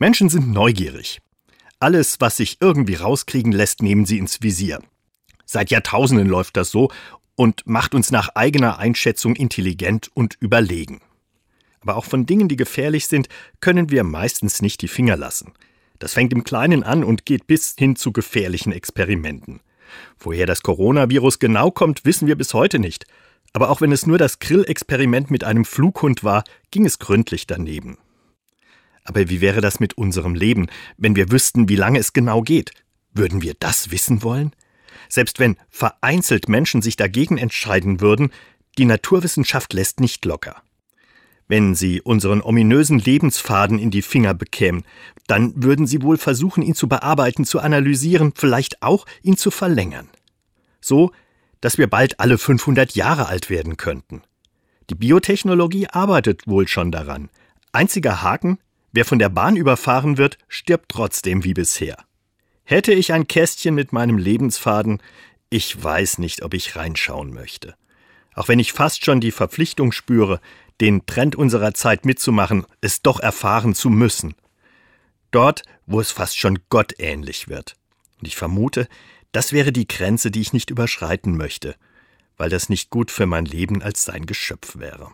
Menschen sind neugierig. Alles, was sich irgendwie rauskriegen lässt, nehmen sie ins Visier. Seit Jahrtausenden läuft das so und macht uns nach eigener Einschätzung intelligent und überlegen. Aber auch von Dingen, die gefährlich sind, können wir meistens nicht die Finger lassen. Das fängt im Kleinen an und geht bis hin zu gefährlichen Experimenten. Woher das Coronavirus genau kommt, wissen wir bis heute nicht. Aber auch wenn es nur das Grillexperiment mit einem Flughund war, ging es gründlich daneben. Aber wie wäre das mit unserem Leben, wenn wir wüssten, wie lange es genau geht? Würden wir das wissen wollen? Selbst wenn vereinzelt Menschen sich dagegen entscheiden würden, die Naturwissenschaft lässt nicht locker. Wenn sie unseren ominösen Lebensfaden in die Finger bekämen, dann würden sie wohl versuchen, ihn zu bearbeiten, zu analysieren, vielleicht auch ihn zu verlängern. So, dass wir bald alle 500 Jahre alt werden könnten. Die Biotechnologie arbeitet wohl schon daran. Einziger Haken, wer von der Bahn überfahren wird, stirbt trotzdem wie bisher. Hätte ich ein Kästchen mit meinem Lebensfaden, ich weiß nicht, ob ich reinschauen möchte. Auch wenn ich fast schon die Verpflichtung spüre, den Trend unserer Zeit mitzumachen, es doch erfahren zu müssen. Dort, wo es fast schon gottähnlich wird. Und ich vermute, das wäre die Grenze, die ich nicht überschreiten möchte, weil das nicht gut für mein Leben als sein Geschöpf wäre.